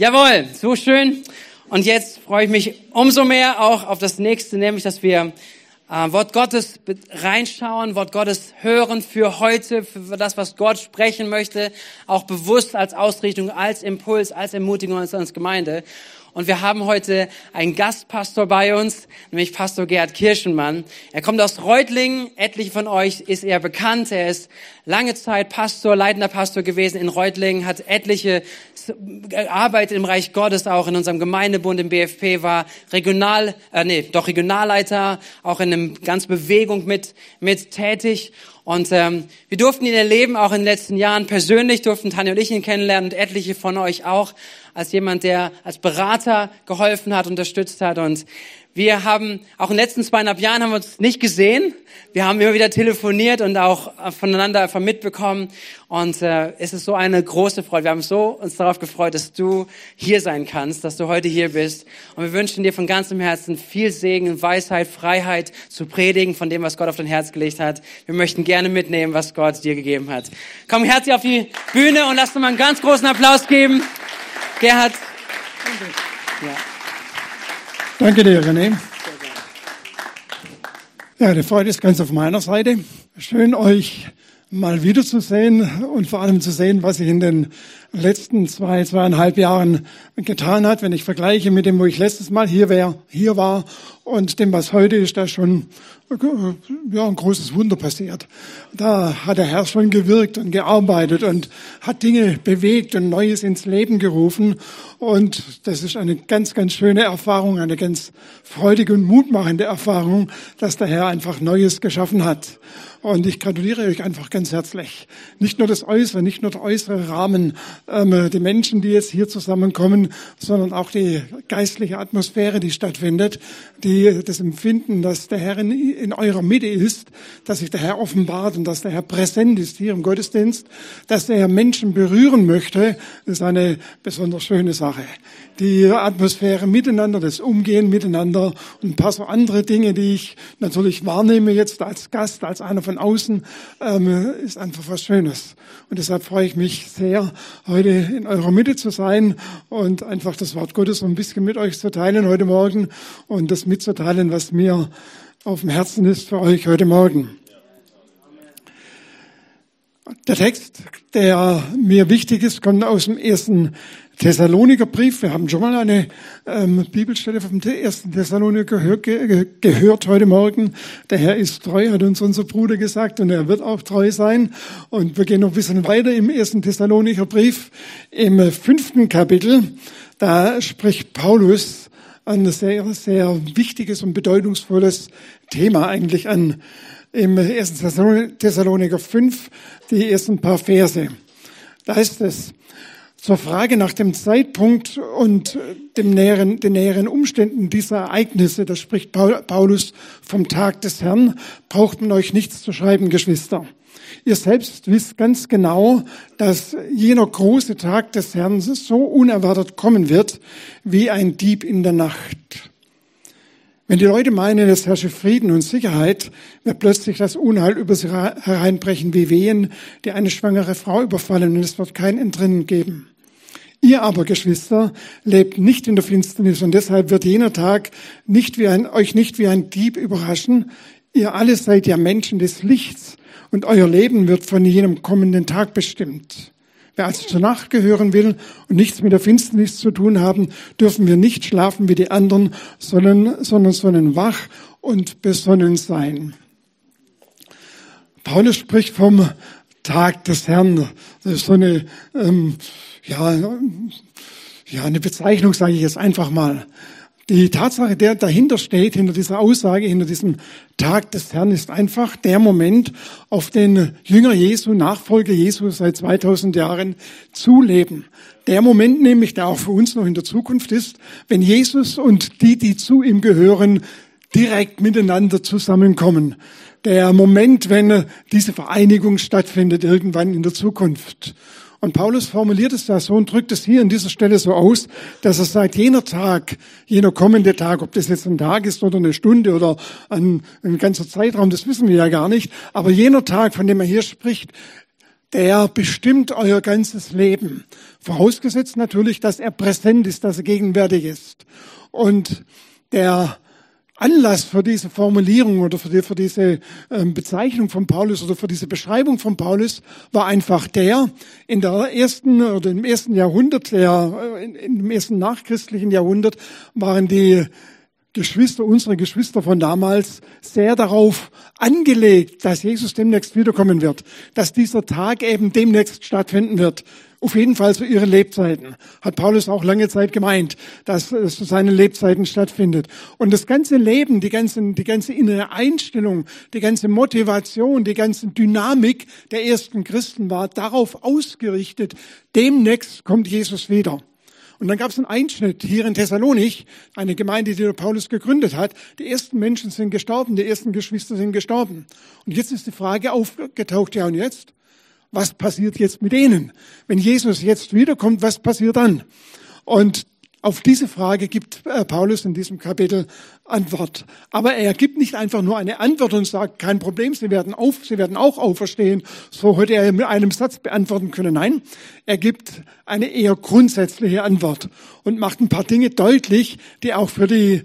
Jawohl, so schön. Und jetzt freue ich mich umso mehr auch auf das nächste, nämlich, dass wir äh, Wort Gottes reinschauen, Wort Gottes hören für heute, für das, was Gott sprechen möchte, auch bewusst als Ausrichtung, als Impuls, als Ermutigung als Gemeinde. Und wir haben heute einen Gastpastor bei uns, nämlich Pastor Gerhard Kirschenmann. Er kommt aus Reutlingen. Etliche von euch ist er bekannt. Er ist lange Zeit Pastor, leitender Pastor gewesen in Reutlingen, hat etliche Arbeit im Reich Gottes auch in unserem Gemeindebund im BFP, war Regional, äh, nee, doch Regionalleiter, auch in einem ganz Bewegung mit, mit tätig. Und ähm, wir durften ihn erleben, auch in den letzten Jahren persönlich, durften Tanja und ich ihn kennenlernen und etliche von euch auch als jemand, der als Berater geholfen hat, unterstützt hat. Und wir haben auch in den letzten zweieinhalb Jahren haben wir uns nicht gesehen. Wir haben immer wieder telefoniert und auch voneinander einfach mitbekommen. Und äh, es ist so eine große Freude. Wir haben so uns darauf gefreut, dass du hier sein kannst, dass du heute hier bist. Und wir wünschen dir von ganzem Herzen viel Segen, Weisheit, Freiheit zu predigen von dem, was Gott auf dein Herz gelegt hat. Wir möchten gerne mitnehmen, was Gott dir gegeben hat. Komm herzlich auf die Bühne und lass uns mal einen ganz großen Applaus geben. Gerhard. Danke dir, René. Ja, die Freude ist ganz auf meiner Seite. Schön, euch mal wiederzusehen und vor allem zu sehen, was sich in den letzten zwei, zweieinhalb Jahren getan hat. Wenn ich vergleiche mit dem, wo ich letztes Mal hier, wär, hier war und dem, was heute ist, da schon ja, ein großes Wunder passiert. Da hat der Herr schon gewirkt und gearbeitet und hat Dinge bewegt und Neues ins Leben gerufen. Und das ist eine ganz, ganz schöne Erfahrung, eine ganz freudige und mutmachende Erfahrung, dass der Herr einfach Neues geschaffen hat. Und ich gratuliere euch einfach ganz herzlich. Nicht nur das Äußere, nicht nur der äußere Rahmen, ähm, die Menschen, die jetzt hier zusammenkommen, sondern auch die geistliche Atmosphäre, die stattfindet, die das Empfinden, dass der Herr in, in eurer Mitte ist, dass sich der Herr offenbart und dass der Herr präsent ist hier im Gottesdienst, dass der Herr Menschen berühren möchte, ist eine besonders schöne Sache. Die Atmosphäre miteinander, das Umgehen miteinander und ein paar so andere Dinge, die ich natürlich wahrnehme jetzt als Gast, als einer von außen, ähm, ist einfach was Schönes. Und deshalb freue ich mich sehr, heute in eurer Mitte zu sein und einfach das Wort Gottes so ein bisschen mit euch zu teilen heute Morgen und das mitzuteilen, was mir auf dem Herzen ist für euch heute Morgen. Der Text, der mir wichtig ist, kommt aus dem ersten Thessaloniker Brief. Wir haben schon mal eine ähm, Bibelstelle vom ersten Thessaloniker gehört, ge gehört heute Morgen. Der Herr ist treu, hat uns unser Bruder gesagt, und er wird auch treu sein. Und wir gehen noch ein bisschen weiter im ersten Thessaloniker Brief. Im fünften Kapitel, da spricht Paulus ein sehr, sehr wichtiges und bedeutungsvolles Thema eigentlich an. Im ersten Thessaloniker 5, die ersten paar Verse. Da ist es, zur Frage nach dem Zeitpunkt und dem näheren, den näheren Umständen dieser Ereignisse, da spricht Paulus vom Tag des Herrn, braucht man euch nichts zu schreiben, Geschwister. Ihr selbst wisst ganz genau, dass jener große Tag des Herrn so unerwartet kommen wird, wie ein Dieb in der Nacht. Wenn die Leute meinen, es herrsche Frieden und Sicherheit, wird plötzlich das Unheil über sie hereinbrechen wie Wehen, die eine schwangere Frau überfallen und es wird kein Entrinnen geben. Ihr aber, Geschwister, lebt nicht in der Finsternis und deshalb wird jener Tag nicht wie ein, euch nicht wie ein Dieb überraschen. Ihr alle seid ja Menschen des Lichts und euer Leben wird von jenem kommenden Tag bestimmt. Wer also zur Nacht gehören will und nichts mit der Finsternis zu tun haben, dürfen wir nicht schlafen wie die anderen, sondern, sondern sollen wach und besonnen sein. Paulus spricht vom Tag des Herrn. Das ist so eine, ähm, ja, ja, eine Bezeichnung, sage ich jetzt einfach mal. Die Tatsache, der dahinter steht, hinter dieser Aussage, hinter diesem Tag des Herrn, ist einfach der Moment, auf den Jünger Jesu, Nachfolger Jesu seit 2000 Jahren zuleben. Der Moment nämlich, der auch für uns noch in der Zukunft ist, wenn Jesus und die, die zu ihm gehören, direkt miteinander zusammenkommen. Der Moment, wenn diese Vereinigung stattfindet, irgendwann in der Zukunft. Und Paulus formuliert es da so und drückt es hier an dieser Stelle so aus, dass er sagt, jener Tag, jener kommende Tag, ob das jetzt ein Tag ist oder eine Stunde oder ein, ein ganzer Zeitraum, das wissen wir ja gar nicht, aber jener Tag, von dem er hier spricht, der bestimmt euer ganzes Leben. Vorausgesetzt natürlich, dass er präsent ist, dass er gegenwärtig ist. Und der Anlass für diese Formulierung oder für, die, für diese ähm, Bezeichnung von Paulus oder für diese Beschreibung von Paulus war einfach der, in der ersten oder im ersten Jahrhundert, der, äh, in, in dem ersten nachchristlichen Jahrhundert waren die Geschwister, unsere Geschwister von damals, sehr darauf angelegt, dass Jesus demnächst wiederkommen wird, dass dieser Tag eben demnächst stattfinden wird. Auf jeden Fall zu ihren Lebzeiten. Hat Paulus auch lange Zeit gemeint, dass es zu seinen Lebzeiten stattfindet. Und das ganze Leben, die ganze, die ganze innere Einstellung, die ganze Motivation, die ganze Dynamik der ersten Christen war darauf ausgerichtet, demnächst kommt Jesus wieder. Und dann gab es einen Einschnitt hier in Thessalonich, eine Gemeinde, die Paulus gegründet hat. Die ersten Menschen sind gestorben, die ersten Geschwister sind gestorben. Und jetzt ist die Frage aufgetaucht, ja und jetzt? Was passiert jetzt mit denen? Wenn Jesus jetzt wiederkommt, was passiert dann? Und auf diese Frage gibt äh, Paulus in diesem Kapitel Antwort. Aber er gibt nicht einfach nur eine Antwort und sagt, kein Problem, Sie werden auf, Sie werden auch auferstehen. So hätte er mit einem Satz beantworten können. Nein, er gibt eine eher grundsätzliche Antwort und macht ein paar Dinge deutlich, die auch für die,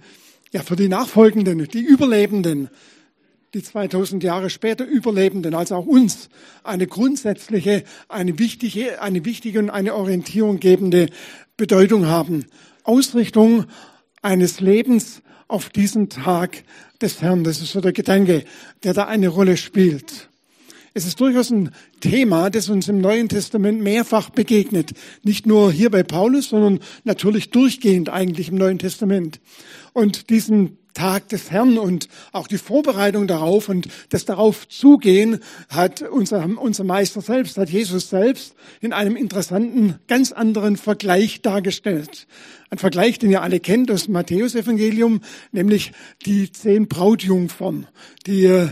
ja, für die Nachfolgenden, die Überlebenden, die 2000 Jahre später Überlebenden, also auch uns, eine grundsätzliche, eine wichtige, eine wichtige und eine Orientierung gebende Bedeutung haben. Ausrichtung eines Lebens auf diesen Tag des Herrn. Das ist so der Gedanke, der da eine Rolle spielt. Es ist durchaus ein Thema, das uns im Neuen Testament mehrfach begegnet. Nicht nur hier bei Paulus, sondern natürlich durchgehend eigentlich im Neuen Testament. Und diesen Tag des Herrn und auch die Vorbereitung darauf und das darauf zugehen hat unser, unser Meister selbst, hat Jesus selbst in einem interessanten, ganz anderen Vergleich dargestellt. Ein Vergleich, den ihr alle kennt aus dem Matthäusevangelium, nämlich die zehn Brautjungfern, die, äh,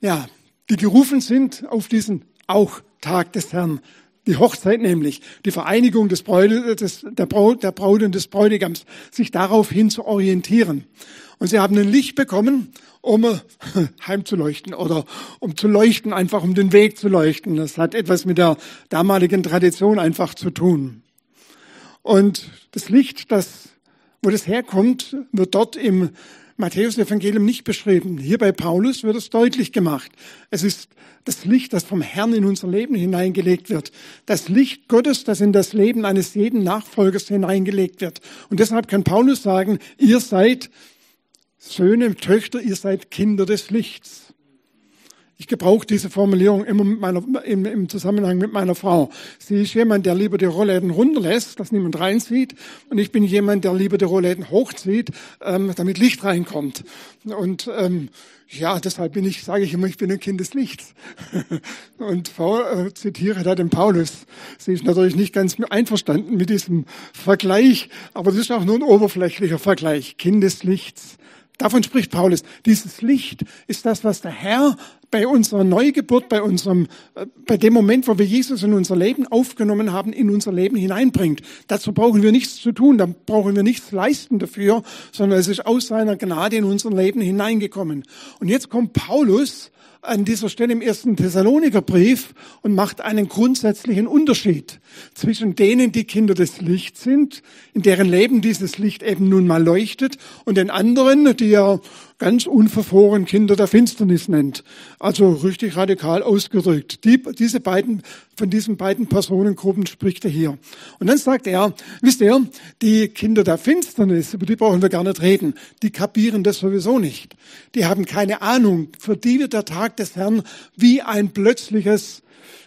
ja, die gerufen sind auf diesen auch Tag des Herrn. Die Hochzeit nämlich, die Vereinigung des Bräut, des, der, Braut, der Braut und des Bräutigams, sich darauf hin zu orientieren. Und sie haben ein Licht bekommen, um heimzuleuchten oder um zu leuchten, einfach um den Weg zu leuchten. Das hat etwas mit der damaligen Tradition einfach zu tun. Und das Licht, das, wo das herkommt, wird dort im Matthäus-Evangelium nicht beschrieben. Hier bei Paulus wird es deutlich gemacht. Es ist das Licht, das vom Herrn in unser Leben hineingelegt wird. Das Licht Gottes, das in das Leben eines jeden Nachfolgers hineingelegt wird. Und deshalb kann Paulus sagen, ihr seid Söhne, Töchter, ihr seid Kinder des Lichts. Ich gebrauche diese Formulierung immer mit meiner, im, im, Zusammenhang mit meiner Frau. Sie ist jemand, der lieber die Rollläden runterlässt, dass niemand reinzieht. Und ich bin jemand, der lieber die Rollläden hochzieht, ähm, damit Licht reinkommt. Und ähm, ja, deshalb bin ich, sage ich immer, ich bin ein Kind des Lichts. Und äh, zitiere da den Paulus. Sie ist natürlich nicht ganz einverstanden mit diesem Vergleich, aber das ist auch nur ein oberflächlicher Vergleich. Kind des Lichts. Davon spricht Paulus. Dieses Licht ist das, was der Herr bei unserer Neugeburt, bei unserem, äh, bei dem Moment, wo wir Jesus in unser Leben aufgenommen haben, in unser Leben hineinbringt. Dazu brauchen wir nichts zu tun, da brauchen wir nichts leisten dafür, sondern es ist aus seiner Gnade in unser Leben hineingekommen. Und jetzt kommt Paulus an dieser Stelle im ersten Thessalonikerbrief und macht einen grundsätzlichen Unterschied zwischen denen, die Kinder des Lichts sind, in deren Leben dieses Licht eben nun mal leuchtet, und den anderen, die er ganz unverfroren Kinder der Finsternis nennt. Also richtig radikal ausgedrückt. Die, diese beiden, von diesen beiden Personengruppen spricht er hier. Und dann sagt er, wisst ihr, die Kinder der Finsternis, über die brauchen wir gar nicht reden, die kapieren das sowieso nicht. Die haben keine Ahnung, für die wird der Tag des Herrn wie ein plötzliches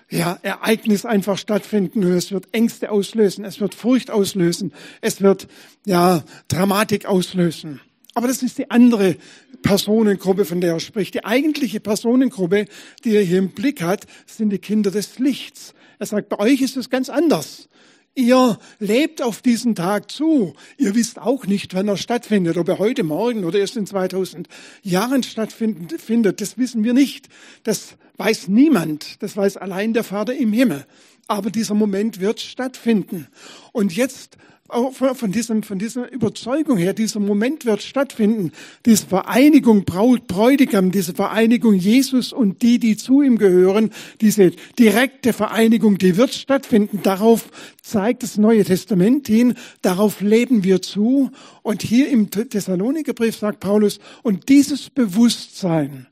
ja, Ereignis einfach stattfinden es wird Ängste auslösen, es wird Furcht auslösen, es wird ja Dramatik auslösen. Aber das ist die andere Personengruppe, von der er spricht. Die eigentliche Personengruppe, die er hier im Blick hat, sind die Kinder des Lichts. Er sagt, bei euch ist es ganz anders. Ihr lebt auf diesen Tag zu. Ihr wisst auch nicht, wann er stattfindet, ob er heute Morgen oder erst in 2000 Jahren stattfindet. Das wissen wir nicht. Das weiß niemand. Das weiß allein der Vater im Himmel. aber dieser Moment wird stattfinden. Und jetzt von, diesem, von dieser Überzeugung her, dieser Moment wird stattfinden, diese Vereinigung Braut, Bräutigam, diese Vereinigung Jesus und die, die zu ihm gehören, diese direkte Vereinigung, die wird stattfinden. Darauf zeigt das Neue Testament hin, darauf leben wir zu. Und hier im Thessalonikerbrief sagt Paulus, und dieses Bewusstsein,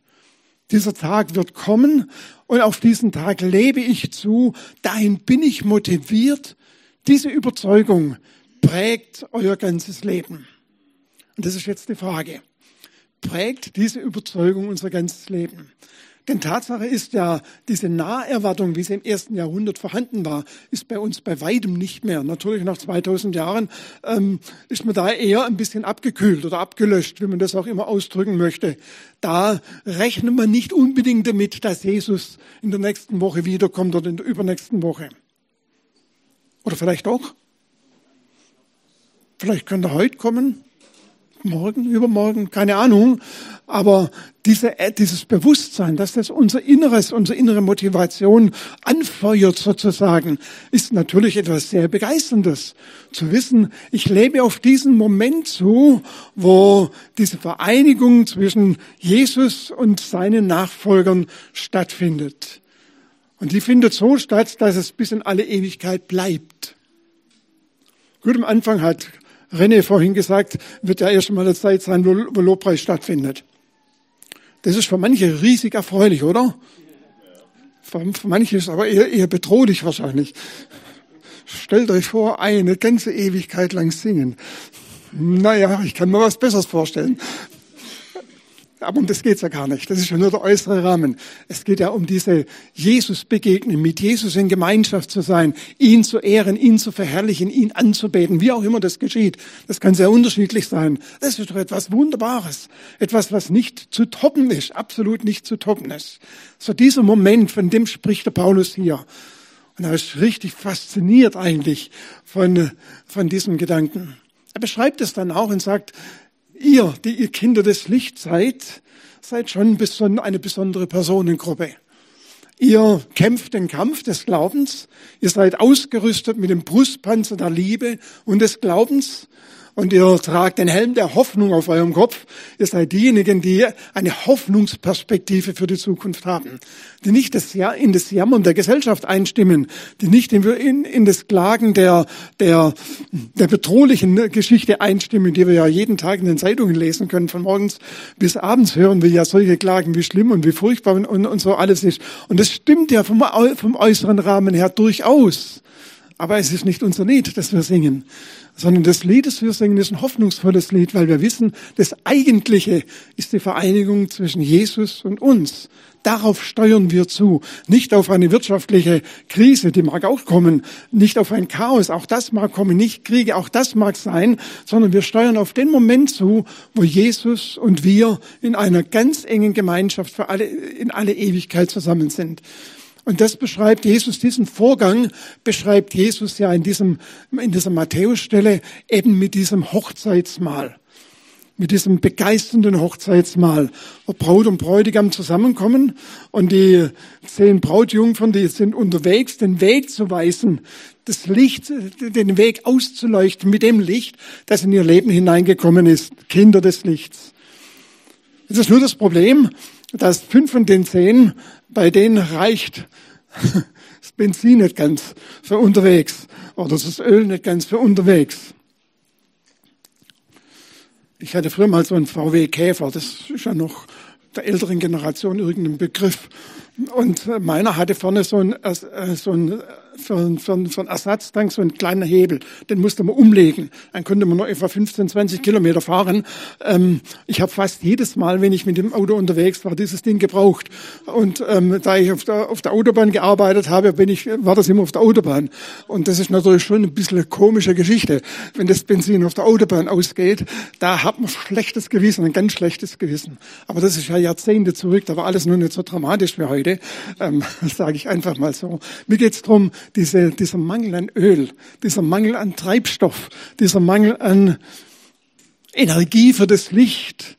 dieser Tag wird kommen und auf diesen Tag lebe ich zu, dahin bin ich motiviert, diese Überzeugung, prägt euer ganzes Leben? Und das ist jetzt die Frage. Prägt diese Überzeugung unser ganzes Leben? Denn Tatsache ist ja, diese Naherwartung, wie sie im ersten Jahrhundert vorhanden war, ist bei uns bei weitem nicht mehr. Natürlich nach 2000 Jahren ähm, ist man da eher ein bisschen abgekühlt oder abgelöscht, wie man das auch immer ausdrücken möchte. Da rechnet man nicht unbedingt damit, dass Jesus in der nächsten Woche wiederkommt oder in der übernächsten Woche. Oder vielleicht auch? Vielleicht könnte er heute kommen, morgen, übermorgen, keine Ahnung. Aber diese, äh, dieses Bewusstsein, dass das unser Inneres, unsere innere Motivation anfeuert sozusagen, ist natürlich etwas sehr Begeisterndes. Zu wissen, ich lebe auf diesen Moment zu, wo diese Vereinigung zwischen Jesus und seinen Nachfolgern stattfindet. Und die findet so statt, dass es bis in alle Ewigkeit bleibt. Gut, am Anfang hat René vorhin gesagt, wird ja erst mal eine Zeit sein, wo, Lobpreis stattfindet. Das ist für manche riesig erfreulich, oder? Für, manche ist aber eher, eher bedrohlich wahrscheinlich. Stellt euch vor, eine ganze Ewigkeit lang singen. Naja, ich kann mir was Besseres vorstellen. Aber um das geht's ja gar nicht. Das ist ja nur der äußere Rahmen. Es geht ja um diese Jesus-Begegnung, mit Jesus in Gemeinschaft zu sein, ihn zu ehren, ihn zu verherrlichen, ihn anzubeten, wie auch immer das geschieht. Das kann sehr unterschiedlich sein. Das ist doch etwas Wunderbares. Etwas, was nicht zu toppen ist, absolut nicht zu toppen ist. So dieser Moment, von dem spricht der Paulus hier. Und er ist richtig fasziniert eigentlich von, von diesem Gedanken. Er beschreibt es dann auch und sagt, ihr, die ihr Kinder des Lichts seid, seid schon eine besondere Personengruppe. Ihr kämpft den Kampf des Glaubens, ihr seid ausgerüstet mit dem Brustpanzer der Liebe und des Glaubens und ihr tragt den Helm der Hoffnung auf eurem Kopf. Ihr seid diejenigen, die eine Hoffnungsperspektive für die Zukunft haben, die nicht in das Jammern der Gesellschaft einstimmen, die nicht in, das Klagen der, der, der bedrohlichen Geschichte einstimmen, die wir ja jeden Tag in den Zeitungen lesen können. Von morgens bis abends hören wir ja solche Klagen, wie schlimm und wie furchtbar und, und, und so alles ist. Und das stimmt ja vom, vom äußeren Rahmen her durchaus. Aber es ist nicht unser Lied, das wir singen, sondern das Lied, das wir singen, ist ein hoffnungsvolles Lied, weil wir wissen, das Eigentliche ist die Vereinigung zwischen Jesus und uns. Darauf steuern wir zu. Nicht auf eine wirtschaftliche Krise, die mag auch kommen. Nicht auf ein Chaos, auch das mag kommen. Nicht Kriege, auch das mag sein. Sondern wir steuern auf den Moment zu, wo Jesus und wir in einer ganz engen Gemeinschaft für alle, in alle Ewigkeit zusammen sind. Und das beschreibt Jesus, diesen Vorgang beschreibt Jesus ja in diesem, in dieser Matthäusstelle eben mit diesem Hochzeitsmahl. Mit diesem begeisternden Hochzeitsmahl, wo Braut und Bräutigam zusammenkommen und die zehn Brautjungfern, die sind unterwegs, den Weg zu weisen, das Licht, den Weg auszuleuchten mit dem Licht, das in ihr Leben hineingekommen ist. Kinder des Lichts. Das ist nur das Problem, dass fünf von den zehn, bei denen reicht das Benzin nicht ganz für unterwegs oder das Öl nicht ganz für unterwegs. Ich hatte früher mal so einen VW Käfer, das ist ja noch der älteren Generation irgendein Begriff. Und meiner hatte vorne so ein, äh, so ein für, für, für einen Ersatztank so ein kleiner Hebel. Den musste man umlegen. Dann konnte man noch etwa 15, 20 Kilometer fahren. Ähm, ich habe fast jedes Mal, wenn ich mit dem Auto unterwegs war, dieses Ding gebraucht. Und ähm, da ich auf der, auf der Autobahn gearbeitet habe, bin ich, war das immer auf der Autobahn. Und das ist natürlich schon ein bisschen eine komische Geschichte. Wenn das Benzin auf der Autobahn ausgeht, da hat man schlechtes Gewissen, ein ganz schlechtes Gewissen. Aber das ist ja Jahrzehnte zurück, da war alles nur nicht so dramatisch wie heute. Ähm, das sage ich einfach mal so. Mir geht's drum diese, dieser Mangel an Öl, dieser Mangel an Treibstoff, dieser Mangel an Energie für das Licht,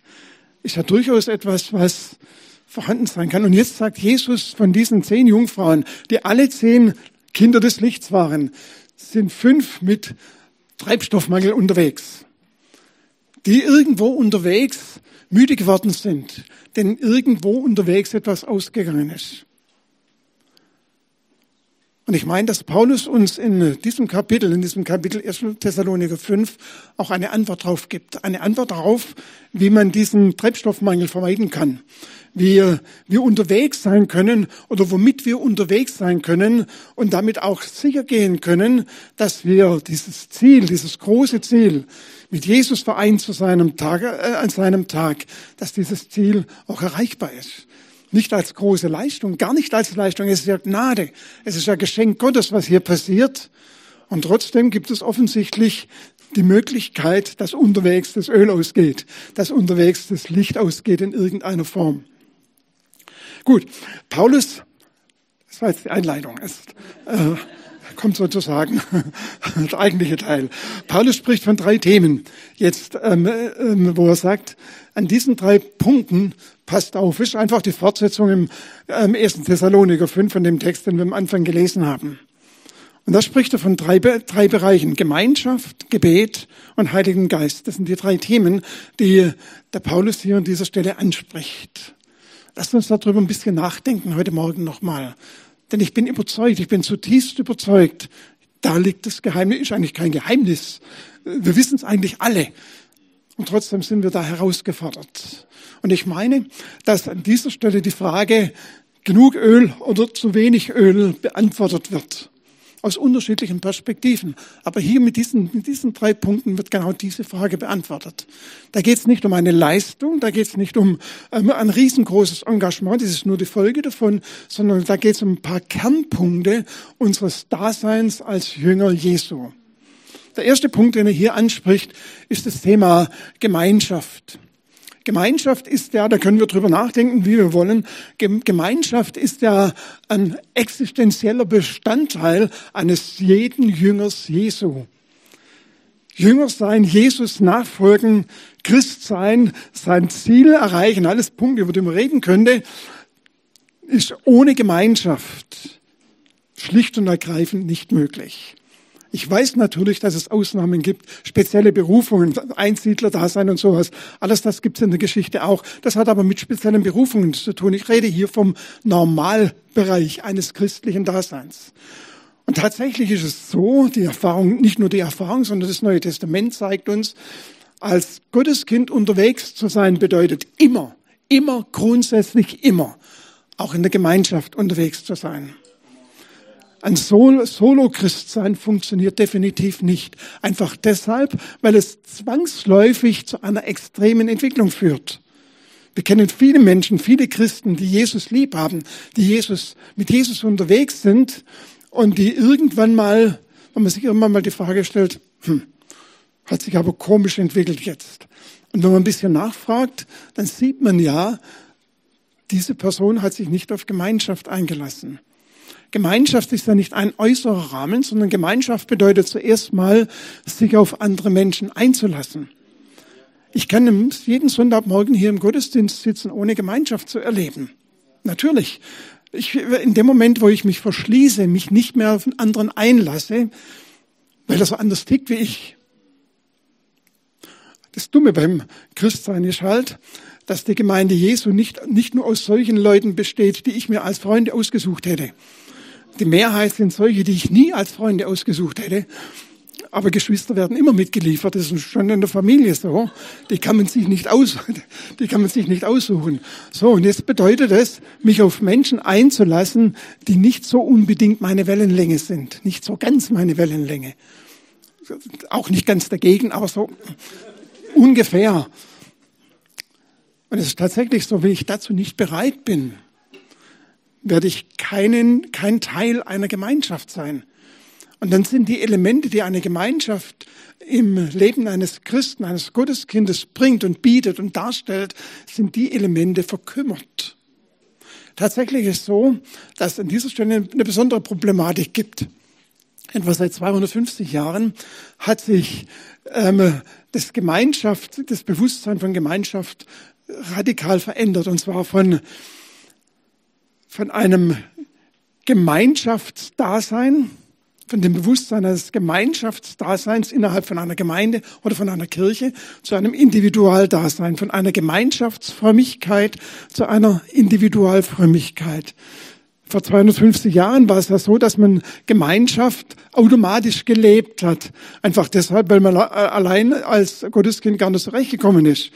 ist ja durchaus etwas, was vorhanden sein kann. Und jetzt sagt Jesus von diesen zehn Jungfrauen, die alle zehn Kinder des Lichts waren, sind fünf mit Treibstoffmangel unterwegs, die irgendwo unterwegs müde geworden sind, denn irgendwo unterwegs etwas ausgegangen ist. Und ich meine, dass Paulus uns in diesem Kapitel, in diesem Kapitel 1. Thessaloniker 5, auch eine Antwort darauf gibt. Eine Antwort darauf, wie man diesen Treibstoffmangel vermeiden kann. Wie wir unterwegs sein können oder womit wir unterwegs sein können und damit auch sicher gehen können, dass wir dieses Ziel, dieses große Ziel, mit Jesus vereint zu seinem Tag, äh, an seinem Tag, dass dieses Ziel auch erreichbar ist. Nicht als große Leistung, gar nicht als Leistung. Es ist ja Gnade. Es ist ja Geschenk Gottes, was hier passiert. Und trotzdem gibt es offensichtlich die Möglichkeit, dass unterwegs das Öl ausgeht, dass unterwegs das Licht ausgeht in irgendeiner Form. Gut, Paulus, das war jetzt die Einleitung, ist, äh, kommt sozusagen der eigentliche Teil. Paulus spricht von drei Themen jetzt, ähm, ähm, wo er sagt, an diesen drei Punkten passt auf, ist einfach die Fortsetzung im ähm, 1. Thessaloniker 5 von dem Text, den wir am Anfang gelesen haben. Und da spricht er von drei, drei Bereichen. Gemeinschaft, Gebet und Heiligen Geist. Das sind die drei Themen, die der Paulus hier an dieser Stelle anspricht. Lass uns darüber ein bisschen nachdenken heute Morgen nochmal. Denn ich bin überzeugt, ich bin zutiefst überzeugt, da liegt das Geheimnis, ist eigentlich kein Geheimnis. Wir wissen es eigentlich alle. Und trotzdem sind wir da herausgefordert. Und ich meine, dass an dieser Stelle die Frage, genug Öl oder zu wenig Öl beantwortet wird. Aus unterschiedlichen Perspektiven. Aber hier mit diesen, mit diesen drei Punkten wird genau diese Frage beantwortet. Da geht es nicht um eine Leistung, da geht es nicht um ähm, ein riesengroßes Engagement, das ist nur die Folge davon, sondern da geht es um ein paar Kernpunkte unseres Daseins als Jünger Jesu. Der erste Punkt, den er hier anspricht, ist das Thema Gemeinschaft. Gemeinschaft ist ja, da können wir drüber nachdenken, wie wir wollen. Gemeinschaft ist ja ein existenzieller Bestandteil eines jeden Jüngers Jesu. Jünger sein, Jesus nachfolgen, Christ sein, sein Ziel erreichen, alles Punkte, über die man reden könnte, ist ohne Gemeinschaft schlicht und ergreifend nicht möglich. Ich weiß natürlich, dass es Ausnahmen gibt, spezielle Berufungen, Einsiedler-Dasein und sowas. Alles das gibt es in der Geschichte auch. Das hat aber mit speziellen Berufungen zu tun. Ich rede hier vom Normalbereich eines christlichen Daseins. Und tatsächlich ist es so, die Erfahrung, nicht nur die Erfahrung, sondern das Neue Testament zeigt uns, als Gotteskind unterwegs zu sein bedeutet immer, immer, grundsätzlich immer, auch in der Gemeinschaft unterwegs zu sein. Ein Solo-Christsein funktioniert definitiv nicht. Einfach deshalb, weil es zwangsläufig zu einer extremen Entwicklung führt. Wir kennen viele Menschen, viele Christen, die Jesus lieb haben, die Jesus, mit Jesus unterwegs sind und die irgendwann mal, wenn man sich irgendwann mal die Frage stellt, hm, hat sich aber komisch entwickelt jetzt. Und wenn man ein bisschen nachfragt, dann sieht man ja, diese Person hat sich nicht auf Gemeinschaft eingelassen. Gemeinschaft ist ja nicht ein äußerer Rahmen, sondern Gemeinschaft bedeutet zuerst mal, sich auf andere Menschen einzulassen. Ich kann jeden Sonntagmorgen hier im Gottesdienst sitzen, ohne Gemeinschaft zu erleben. Natürlich. Ich, in dem Moment, wo ich mich verschließe, mich nicht mehr auf einen anderen einlasse, weil er so anders tickt wie ich. Das Dumme beim Christsein ist halt, dass die Gemeinde Jesu nicht, nicht nur aus solchen Leuten besteht, die ich mir als Freunde ausgesucht hätte. Die Mehrheit sind solche, die ich nie als Freunde ausgesucht hätte. Aber Geschwister werden immer mitgeliefert. Das ist schon in der Familie so. Die kann man sich nicht aus, die kann man sich nicht aussuchen. So. Und jetzt bedeutet es, mich auf Menschen einzulassen, die nicht so unbedingt meine Wellenlänge sind. Nicht so ganz meine Wellenlänge. Auch nicht ganz dagegen, aber so ungefähr. Und es ist tatsächlich so, wenn ich dazu nicht bereit bin, werde ich keinen, kein Teil einer Gemeinschaft sein. Und dann sind die Elemente, die eine Gemeinschaft im Leben eines Christen, eines Gotteskindes bringt und bietet und darstellt, sind die Elemente verkümmert. Tatsächlich ist es so, dass es an dieser Stelle eine besondere Problematik gibt. Etwa seit 250 Jahren hat sich ähm, das Gemeinschaft, das Bewusstsein von Gemeinschaft radikal verändert. Und zwar von von einem Gemeinschaftsdasein, von dem Bewusstsein eines Gemeinschaftsdaseins innerhalb von einer Gemeinde oder von einer Kirche zu einem Individualdasein, von einer Gemeinschaftsfrömmigkeit zu einer Individualfrömmigkeit. Vor 250 Jahren war es ja so, dass man Gemeinschaft automatisch gelebt hat. Einfach deshalb, weil man allein als Gotteskind gar nicht zurechtgekommen ist.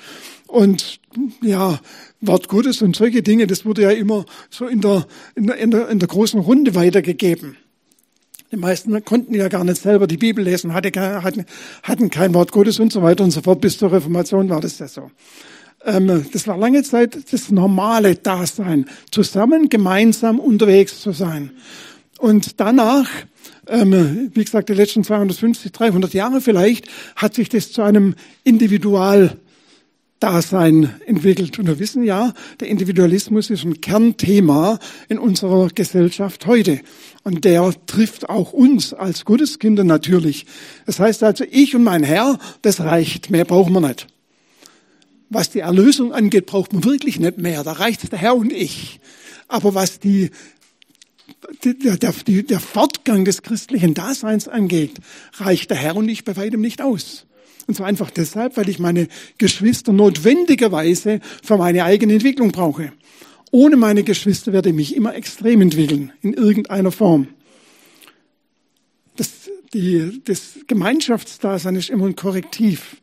Und ja, Wort Gottes und solche Dinge, das wurde ja immer so in der, in der, in der, in der großen Runde weitergegeben. Die meisten konnten ja gar nicht selber die Bibel lesen, hatten, hatten kein Wort Gottes und so weiter und so fort. Bis zur Reformation war das ja so. Ähm, das war lange Zeit das normale Dasein, zusammen, gemeinsam unterwegs zu sein. Und danach, ähm, wie gesagt, die letzten 250, 300 Jahre vielleicht, hat sich das zu einem Individual Dasein entwickelt. Und wir wissen ja, der Individualismus ist ein Kernthema in unserer Gesellschaft heute. Und der trifft auch uns als Gotteskinder natürlich. Das heißt also, ich und mein Herr, das reicht. Mehr brauchen wir nicht. Was die Erlösung angeht, braucht man wirklich nicht mehr. Da reicht der Herr und ich. Aber was die der, der, der Fortgang des christlichen Daseins angeht, reicht der Herr und ich bei weitem nicht aus. Und zwar einfach deshalb, weil ich meine Geschwister notwendigerweise für meine eigene Entwicklung brauche. Ohne meine Geschwister werde ich mich immer extrem entwickeln, in irgendeiner Form. Das, die, das Gemeinschaftsdasein ist immer ein Korrektiv.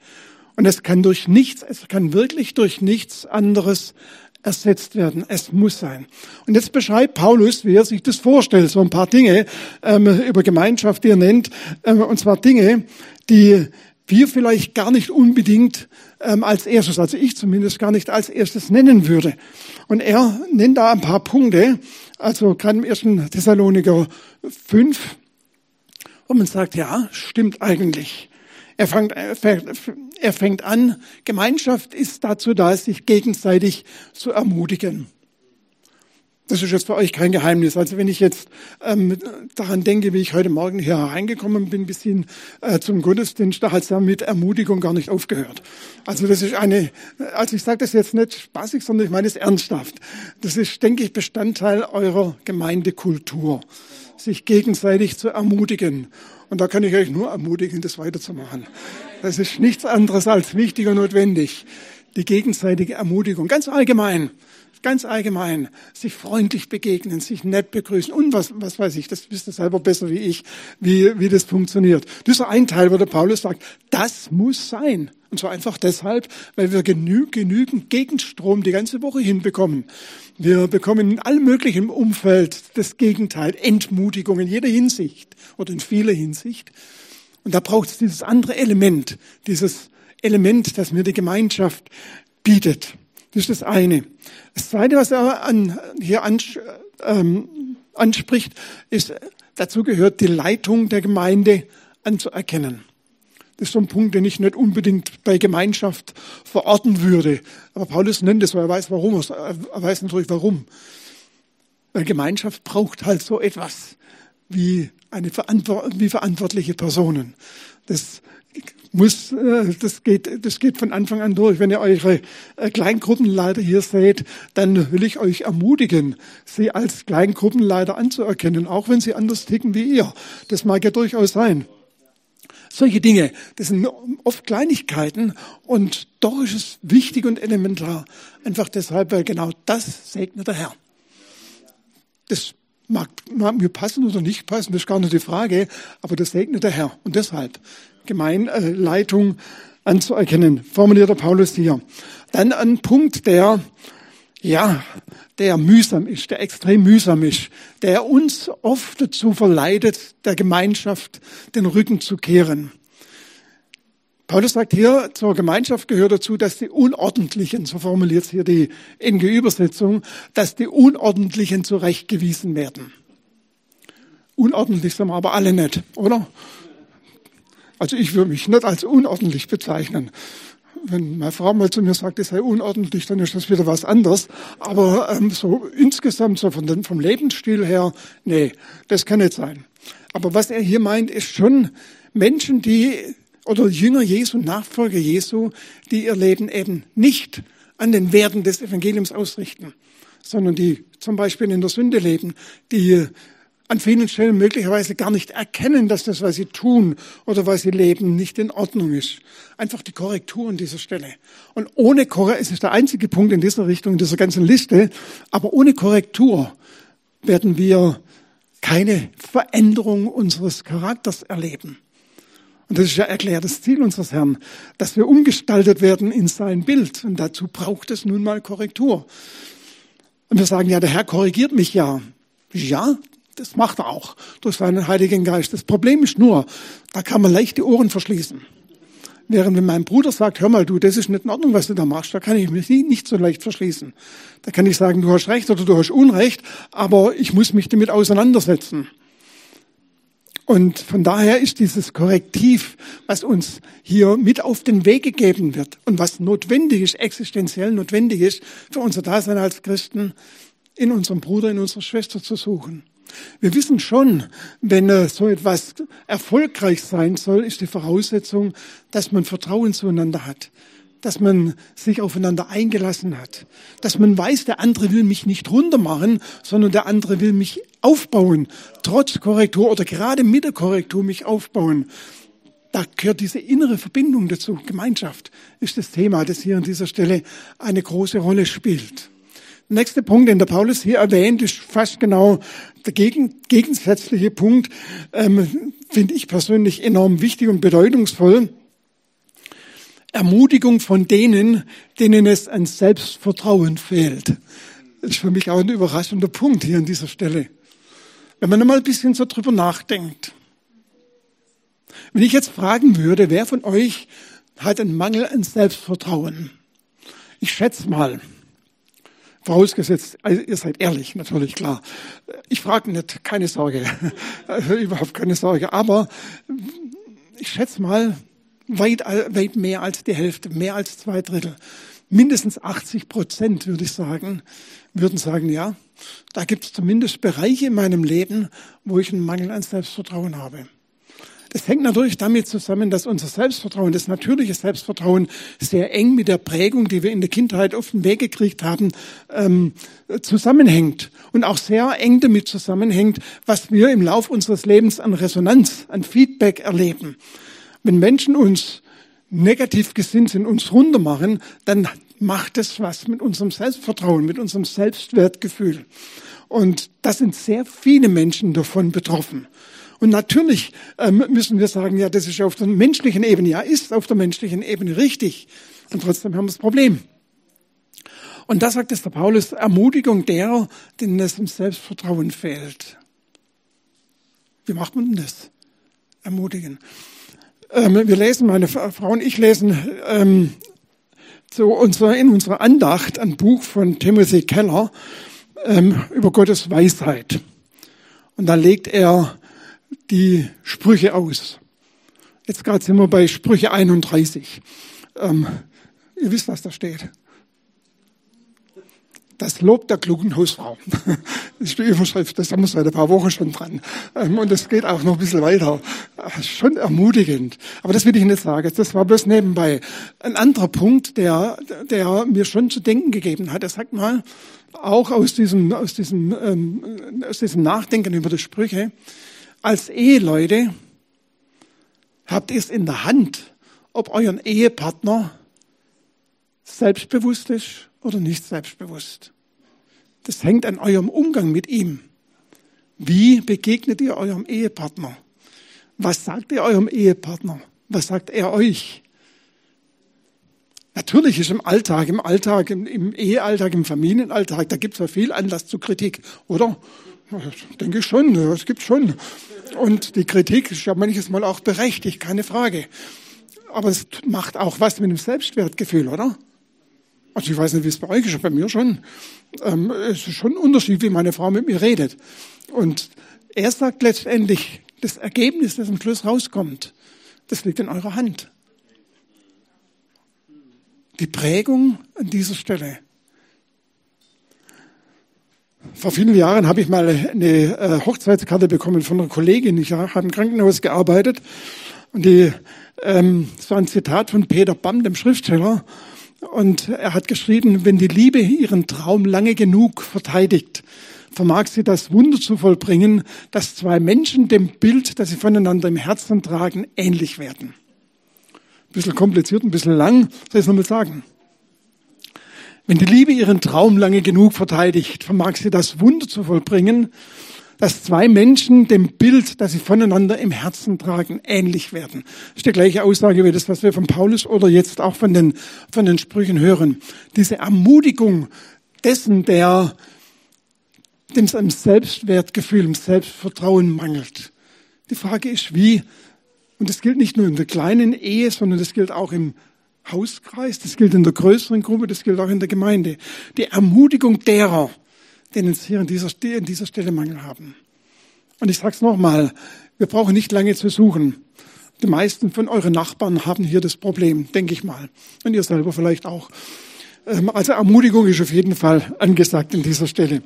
Und es kann durch nichts, es kann wirklich durch nichts anderes ersetzt werden. Es muss sein. Und jetzt beschreibt Paulus, wie er sich das vorstellt, so ein paar Dinge ähm, über Gemeinschaft, die er nennt, ähm, und zwar Dinge, die wir vielleicht gar nicht unbedingt ähm, als erstes, also ich zumindest gar nicht als erstes nennen würde. Und er nennt da ein paar Punkte, also gerade im ersten Thessaloniker 5, wo man sagt, ja, stimmt eigentlich. Er fängt, er fängt an, Gemeinschaft ist dazu da, sich gegenseitig zu ermutigen. Das ist jetzt für euch kein Geheimnis. Also wenn ich jetzt ähm, daran denke, wie ich heute Morgen hier hereingekommen bin, bis hin äh, zum Gottesdienst, da hat es ja mit Ermutigung gar nicht aufgehört. Also das ist eine, also ich sage das jetzt nicht spaßig, sondern ich meine es ernsthaft. Das ist, denke ich, Bestandteil eurer Gemeindekultur, sich gegenseitig zu ermutigen. Und da kann ich euch nur ermutigen, das weiterzumachen. Das ist nichts anderes als wichtig und notwendig. Die gegenseitige Ermutigung, ganz allgemein ganz allgemein, sich freundlich begegnen, sich nett begrüßen und was, was weiß ich, das wisst ihr selber besser wie ich, wie, wie das funktioniert. Dieser ein Teil, wo der Paulus sagt, das muss sein. Und zwar einfach deshalb, weil wir genü genügend Gegenstrom die ganze Woche hinbekommen. Wir bekommen in allem möglichen Umfeld das Gegenteil, Entmutigung in jeder Hinsicht oder in vieler Hinsicht. Und da braucht es dieses andere Element, dieses Element, das mir die Gemeinschaft bietet. Das ist das eine. Das zweite, was er an, hier ans, ähm, anspricht, ist, dazu gehört die Leitung der Gemeinde anzuerkennen. Das ist so ein Punkt, den ich nicht unbedingt bei Gemeinschaft verorten würde. Aber Paulus nennt es, weil er weiß warum. Er weiß natürlich warum. Weil Gemeinschaft braucht halt so etwas wie eine Verantwort wie verantwortliche Personen. Das muss, äh, das geht, das geht von Anfang an durch. Wenn ihr eure äh, Kleingruppenleiter hier seht, dann will ich euch ermutigen, sie als Kleingruppenleiter anzuerkennen, auch wenn sie anders ticken wie ihr. Das mag ja durchaus sein. Solche Dinge, das sind oft Kleinigkeiten und doch ist es wichtig und elementar. Einfach deshalb, weil genau das segnet der Herr. Das mag, mag mir passen oder nicht passen, das ist gar nicht die Frage, aber das segnet der Herr. Und deshalb Gemeinleitung anzuerkennen, formuliert der Paulus hier. Dann ein Punkt, der, ja, der mühsam ist, der extrem mühsam ist, der uns oft dazu verleitet, der Gemeinschaft den Rücken zu kehren. Paulus sagt hier, zur Gemeinschaft gehört dazu, dass die Unordentlichen, so formuliert hier die NG-Übersetzung, dass die Unordentlichen zurechtgewiesen werden. Unordentlich sind wir aber alle nicht, oder? Also ich würde mich nicht als unordentlich bezeichnen. Wenn meine Frau mal zu mir sagt, es sei unordentlich, dann ist das wieder was anderes. Aber ähm, so insgesamt, so von den, vom Lebensstil her, nee, das kann nicht sein. Aber was er hier meint, ist schon Menschen, die, oder Jünger Jesu, Nachfolger Jesu, die ihr Leben eben nicht an den Werten des Evangeliums ausrichten, sondern die zum Beispiel in der Sünde leben, die an vielen Stellen möglicherweise gar nicht erkennen, dass das, was sie tun oder was sie leben, nicht in Ordnung ist. Einfach die Korrektur an dieser Stelle. Und ohne Korrektur, es ist der einzige Punkt in dieser Richtung, in dieser ganzen Liste, aber ohne Korrektur werden wir keine Veränderung unseres Charakters erleben. Und das ist ja erklärtes Ziel unseres Herrn, dass wir umgestaltet werden in sein Bild. Und dazu braucht es nun mal Korrektur. Und wir sagen, ja, der Herr korrigiert mich ja. Ja, das macht er auch durch seinen Heiligen Geist. Das Problem ist nur, da kann man leicht die Ohren verschließen. Während wenn mein Bruder sagt, hör mal, du, das ist nicht in Ordnung, was du da machst, da kann ich mich nicht so leicht verschließen. Da kann ich sagen, du hast recht oder du hast Unrecht, aber ich muss mich damit auseinandersetzen. Und von daher ist dieses Korrektiv, was uns hier mit auf den Weg gegeben wird und was notwendig ist, existenziell notwendig ist für unser Dasein als Christen, in unserem Bruder, in unserer Schwester zu suchen. Wir wissen schon, wenn äh, so etwas erfolgreich sein soll, ist die Voraussetzung, dass man Vertrauen zueinander hat, dass man sich aufeinander eingelassen hat, dass man weiß, der andere will mich nicht runtermachen, sondern der andere will mich aufbauen, trotz Korrektur oder gerade mit der Korrektur mich aufbauen. Da gehört diese innere Verbindung dazu. Gemeinschaft ist das Thema, das hier an dieser Stelle eine große Rolle spielt. Der nächste Punkt, den der Paulus hier erwähnt, ist fast genau der gegen, gegensätzliche Punkt, ähm, finde ich persönlich enorm wichtig und bedeutungsvoll. Ermutigung von denen, denen es an Selbstvertrauen fehlt. Das ist für mich auch ein überraschender Punkt hier an dieser Stelle. Wenn man einmal ein bisschen so drüber nachdenkt. Wenn ich jetzt fragen würde, wer von euch hat einen Mangel an Selbstvertrauen? Ich schätze mal, Vorausgesetzt, also ihr seid ehrlich, natürlich, klar. Ich frage nicht, keine Sorge, überhaupt keine Sorge. Aber ich schätze mal, weit, weit mehr als die Hälfte, mehr als zwei Drittel, mindestens 80 Prozent, würde ich sagen, würden sagen, ja, da gibt es zumindest Bereiche in meinem Leben, wo ich einen Mangel an Selbstvertrauen habe. Es hängt natürlich damit zusammen, dass unser Selbstvertrauen, das natürliche Selbstvertrauen, sehr eng mit der Prägung, die wir in der Kindheit auf den Weg gekriegt haben, ähm, zusammenhängt. Und auch sehr eng damit zusammenhängt, was wir im Lauf unseres Lebens an Resonanz, an Feedback erleben. Wenn Menschen uns negativ gesinnt sind, uns runtermachen, dann macht es was mit unserem Selbstvertrauen, mit unserem Selbstwertgefühl. Und da sind sehr viele Menschen davon betroffen. Und natürlich ähm, müssen wir sagen, ja, das ist auf der menschlichen Ebene, ja, ist auf der menschlichen Ebene richtig. Und trotzdem haben wir das Problem. Und da sagt es der Paulus, Ermutigung derer, denen es im Selbstvertrauen fehlt. Wie macht man denn das? Ermutigen. Ähm, wir lesen, meine Frau und ich lesen ähm, zu unserer, in unserer Andacht ein Buch von Timothy Keller ähm, über Gottes Weisheit. Und da legt er die Sprüche aus. Jetzt gerade sind wir bei Sprüche 31. Ähm, ihr wisst, was da steht. Das Lob der klugen Hausfrau. Das ist die Überschrift, das haben wir seit ein paar Wochen schon dran. Ähm, und es geht auch noch ein bisschen weiter. Äh, schon ermutigend. Aber das will ich nicht sagen. Das war bloß nebenbei. Ein anderer Punkt, der, der mir schon zu denken gegeben hat. Er sagt mal, auch aus diesem, aus diesem, ähm, aus diesem Nachdenken über die Sprüche, als Eheleute habt ihr es in der Hand, ob euer Ehepartner selbstbewusst ist oder nicht selbstbewusst. Das hängt an eurem Umgang mit ihm. Wie begegnet ihr eurem Ehepartner? Was sagt ihr eurem Ehepartner? Was sagt er euch? Natürlich ist im Alltag, im Alltag, im, im Ehealltag, im Familienalltag, da gibt es ja viel Anlass zu Kritik, oder? Das denke ich schon, es gibt schon. Und die Kritik ist ja manches Mal auch berechtigt, keine Frage. Aber es macht auch was mit dem Selbstwertgefühl, oder? Also ich weiß nicht, wie es bei euch ist, bei mir schon. Ähm, es ist schon ein Unterschied, wie meine Frau mit mir redet. Und er sagt letztendlich, das Ergebnis, das am Schluss rauskommt, das liegt in eurer Hand. Die Prägung an dieser Stelle. Vor vielen Jahren habe ich mal eine äh, Hochzeitskarte bekommen von einer Kollegin. Ich habe im Krankenhaus gearbeitet und die, ähm, das war ein Zitat von Peter Bamm, dem Schriftsteller. Und er hat geschrieben, wenn die Liebe ihren Traum lange genug verteidigt, vermag sie das Wunder zu vollbringen, dass zwei Menschen dem Bild, das sie voneinander im Herzen tragen, ähnlich werden. Ein bisschen kompliziert, ein bisschen lang, soll ich es nochmal sagen. Wenn die Liebe ihren Traum lange genug verteidigt, vermag sie das Wunder zu vollbringen, dass zwei Menschen dem Bild, das sie voneinander im Herzen tragen, ähnlich werden. Das ist die gleiche Aussage wie das, was wir von Paulus oder jetzt auch von den, von den Sprüchen hören. Diese Ermutigung dessen, der dem am Selbstwertgefühl, im Selbstvertrauen mangelt. Die Frage ist, wie, und das gilt nicht nur in der kleinen Ehe, sondern das gilt auch im Hauskreis, das gilt in der größeren Gruppe, das gilt auch in der Gemeinde. Die Ermutigung derer, denen es hier an dieser, an dieser Stelle Mangel haben. Und ich sage es nochmal, wir brauchen nicht lange zu suchen. Die meisten von euren Nachbarn haben hier das Problem, denke ich mal. Und ihr selber vielleicht auch. Ähm, also Ermutigung ist auf jeden Fall angesagt an dieser Stelle.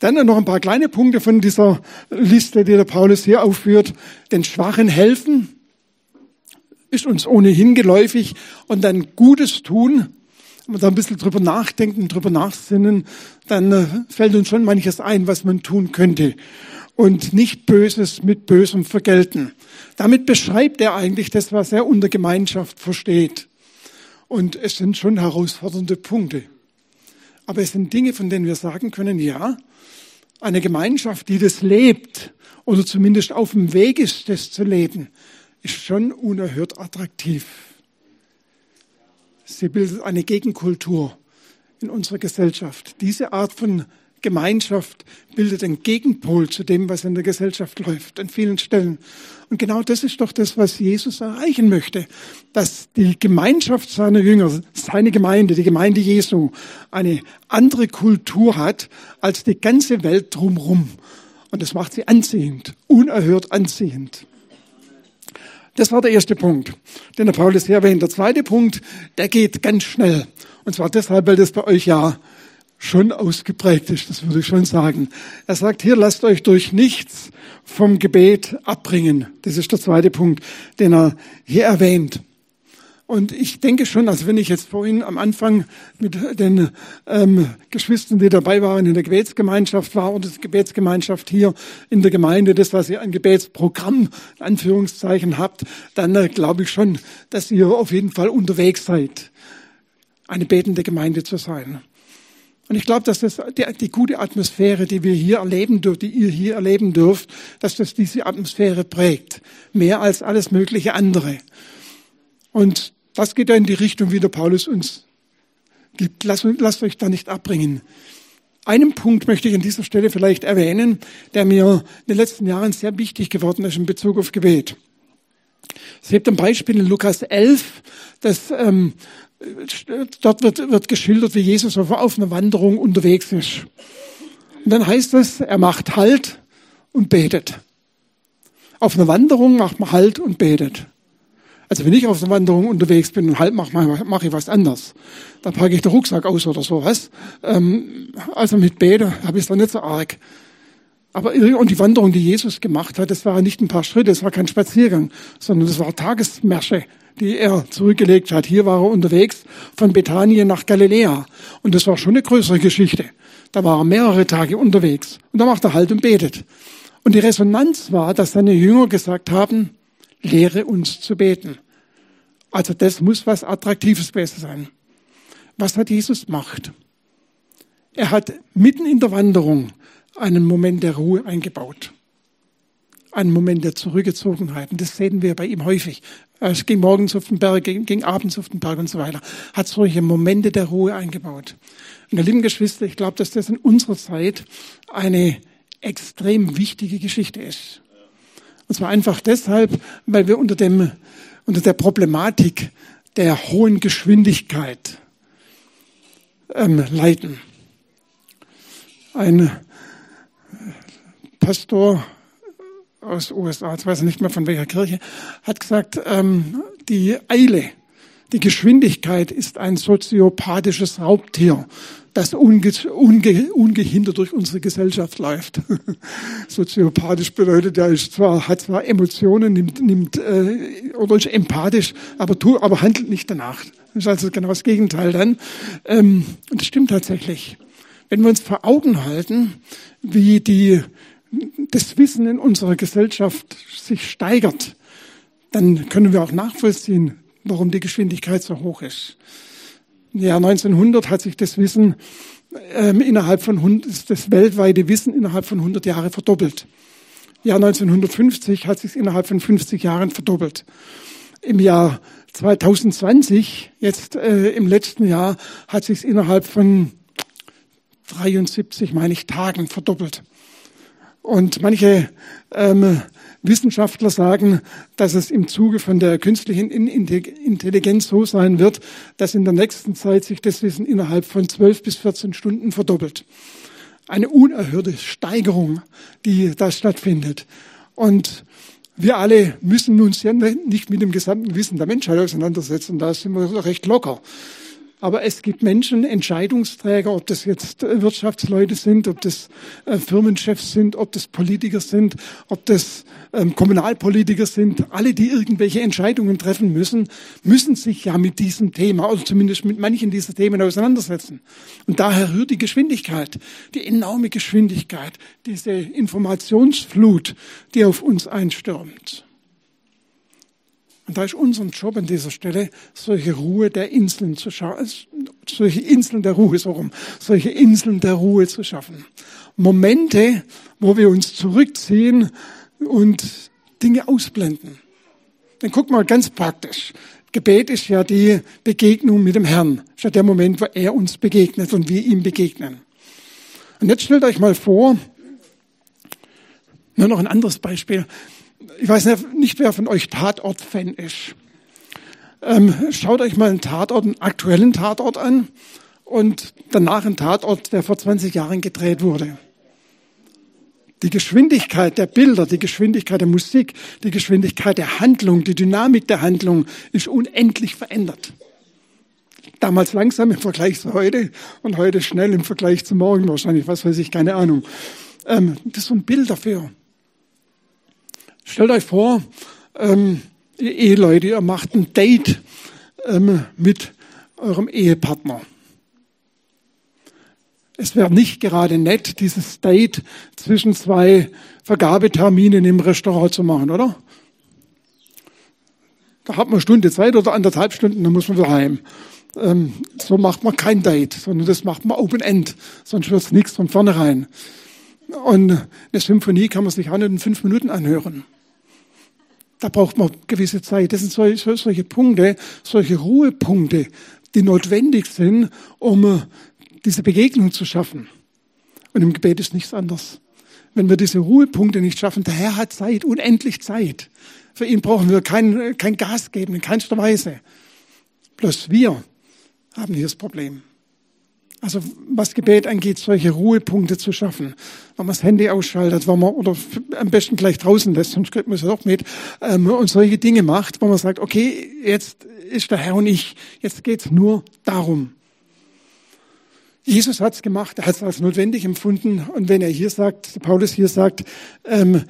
Dann noch ein paar kleine Punkte von dieser Liste, die der Paulus hier aufführt. Den Schwachen helfen ist uns ohnehin geläufig und dann Gutes tun wenn wir da ein bisschen drüber nachdenken, drüber nachsinnen, dann äh, fällt uns schon manches ein, was man tun könnte. Und nicht Böses mit Bösem vergelten. Damit beschreibt er eigentlich das, was er unter Gemeinschaft versteht. Und es sind schon herausfordernde Punkte. Aber es sind Dinge, von denen wir sagen können, ja, eine Gemeinschaft, die das lebt oder zumindest auf dem Weg ist, das zu leben, ist schon unerhört attraktiv. Sie bildet eine Gegenkultur in unserer Gesellschaft. Diese Art von Gemeinschaft bildet einen Gegenpol zu dem, was in der Gesellschaft läuft, an vielen Stellen. Und genau das ist doch das, was Jesus erreichen möchte, dass die Gemeinschaft seiner Jünger, seine Gemeinde, die Gemeinde Jesu, eine andere Kultur hat als die ganze Welt drumherum. Und das macht sie anziehend, unerhört anziehend. Das war der erste Punkt, den der Paulus hier erwähnt. Der zweite Punkt, der geht ganz schnell. Und zwar deshalb, weil das bei euch ja schon ausgeprägt ist, das würde ich schon sagen. Er sagt hier, lasst euch durch nichts vom Gebet abbringen. Das ist der zweite Punkt, den er hier erwähnt. Und ich denke schon, also wenn ich jetzt vorhin am Anfang mit den ähm, Geschwistern, die dabei waren, in der Gebetsgemeinschaft war oder die Gebetsgemeinschaft hier in der Gemeinde, das, was ihr ein Gebetsprogramm, in Anführungszeichen habt, dann äh, glaube ich schon, dass ihr auf jeden Fall unterwegs seid, eine betende Gemeinde zu sein. Und ich glaube, dass das die, die, gute Atmosphäre, die wir hier erleben dürfen, die ihr hier erleben dürft, dass das diese Atmosphäre prägt. Mehr als alles mögliche andere. Und das geht ja in die Richtung, wie der Paulus uns gibt. Lasst, lasst euch da nicht abbringen. Einen Punkt möchte ich an dieser Stelle vielleicht erwähnen, der mir in den letzten Jahren sehr wichtig geworden ist in Bezug auf Gebet. Es gibt ein Beispiel in Lukas 11, das, ähm, dort wird, wird geschildert, wie Jesus auf, auf einer Wanderung unterwegs ist. Und dann heißt es, er macht Halt und betet. Auf einer Wanderung macht man Halt und betet. Also wenn ich auf der Wanderung unterwegs bin und halt mache mach ich was anders. Da packe ich den Rucksack aus oder sowas. Ähm, also mit Bete habe ich es dann nicht so arg. Aber und die Wanderung, die Jesus gemacht hat, das waren nicht ein paar Schritte, das war kein Spaziergang, sondern das war Tagesmärsche, die er zurückgelegt hat. Hier war er unterwegs von Bethanien nach Galiläa. Und das war schon eine größere Geschichte. Da war er mehrere Tage unterwegs. Und da macht er halt und betet. Und die Resonanz war, dass seine Jünger gesagt haben, lehre uns zu beten. Also das muss was Attraktives besser sein. Was hat Jesus gemacht? Er hat mitten in der Wanderung einen Moment der Ruhe eingebaut. Einen Moment der Zurückgezogenheit. Und das sehen wir bei ihm häufig. Es ging morgens auf den Berg, ging, ging abends auf den Berg und so weiter. Hat solche Momente der Ruhe eingebaut. Und ihr lieben Geschwister, ich glaube, dass das in unserer Zeit eine extrem wichtige Geschichte ist. Und zwar einfach deshalb, weil wir unter dem, unter der Problematik der hohen Geschwindigkeit ähm, leiden. Ein Pastor aus USA, ich weiß nicht mehr von welcher Kirche, hat gesagt, ähm, die Eile, die Geschwindigkeit ist ein soziopathisches Raubtier das unge, unge, ungehindert durch unsere Gesellschaft läuft. Soziopathisch bedeutet, er ist zwar, hat zwar Emotionen, nimmt, nimmt äh, oder ist empathisch, aber, tu, aber handelt nicht danach. Das ist also genau das Gegenteil dann. Ähm, und das stimmt tatsächlich. Wenn wir uns vor Augen halten, wie die, das Wissen in unserer Gesellschaft sich steigert, dann können wir auch nachvollziehen, warum die Geschwindigkeit so hoch ist. Jahr 1900 hat sich das Wissen ähm, innerhalb von das weltweite Wissen innerhalb von 100 Jahren verdoppelt. Jahr 1950 hat sich innerhalb von 50 Jahren verdoppelt. Im Jahr 2020, jetzt äh, im letzten Jahr, hat sich innerhalb von 73, meine ich, Tagen verdoppelt. Und manche ähm, Wissenschaftler sagen, dass es im Zuge von der künstlichen Intelligenz so sein wird, dass in der nächsten Zeit sich das Wissen innerhalb von 12 bis 14 Stunden verdoppelt. Eine unerhörte Steigerung, die da stattfindet. Und wir alle müssen uns ja nicht mit dem gesamten Wissen der Menschheit auseinandersetzen. Da sind wir recht locker. Aber es gibt Menschen, Entscheidungsträger, ob das jetzt äh, Wirtschaftsleute sind, ob das äh, Firmenchefs sind, ob das Politiker sind, ob das ähm, Kommunalpolitiker sind. Alle, die irgendwelche Entscheidungen treffen müssen, müssen sich ja mit diesem Thema, oder zumindest mit manchen dieser Themen auseinandersetzen. Und daher rührt die Geschwindigkeit, die enorme Geschwindigkeit, diese Informationsflut, die auf uns einstürmt. Und da ist unser Job an dieser Stelle, solche Ruhe der Inseln zu schaffen, solche Inseln der Ruhe, so rum, solche Inseln der Ruhe zu schaffen. Momente, wo wir uns zurückziehen und Dinge ausblenden. Dann guck mal ganz praktisch. Gebet ist ja die Begegnung mit dem Herrn. Ja der Moment, wo er uns begegnet und wir ihm begegnen. Und jetzt stellt euch mal vor, nur noch ein anderes Beispiel ich weiß nicht, wer von euch Tatort-Fan ist. Ähm, schaut euch mal einen Tatort, einen aktuellen Tatort an und danach einen Tatort, der vor 20 Jahren gedreht wurde. Die Geschwindigkeit der Bilder, die Geschwindigkeit der Musik, die Geschwindigkeit der Handlung, die Dynamik der Handlung ist unendlich verändert. Damals langsam im Vergleich zu heute und heute schnell im Vergleich zu morgen wahrscheinlich, was weiß ich, keine Ahnung. Ähm, das ein Bild dafür. Stellt euch vor, ähm, ihr Eheleute, ihr macht ein Date ähm, mit eurem Ehepartner. Es wäre nicht gerade nett, dieses Date zwischen zwei Vergabeterminen im Restaurant zu machen, oder? Da hat man eine Stunde Zeit oder anderthalb Stunden, dann muss man wieder heim. Ähm, so macht man kein Date, sondern das macht man Open End, sonst wird es nichts von vornherein. Und eine Symphonie kann man sich auch nicht in fünf Minuten anhören. Da braucht man gewisse Zeit. Das sind solche, solche Punkte, solche Ruhepunkte, die notwendig sind, um äh, diese Begegnung zu schaffen. Und im Gebet ist nichts anderes. Wenn wir diese Ruhepunkte nicht schaffen, der Herr hat Zeit, unendlich Zeit. Für ihn brauchen wir kein, kein Gas geben, in keinster Weise. Bloß wir haben hier das Problem. Also was Gebet angeht, solche Ruhepunkte zu schaffen. Wenn man das Handy ausschaltet, wenn man, oder am besten gleich draußen lässt, sonst kriegt man es ja doch mit, ähm, und solche Dinge macht, wo man sagt, okay, jetzt ist der Herr und ich, jetzt geht's nur darum. Jesus hat's gemacht, er hat es als notwendig empfunden. Und wenn er hier sagt, Paulus hier sagt, ähm,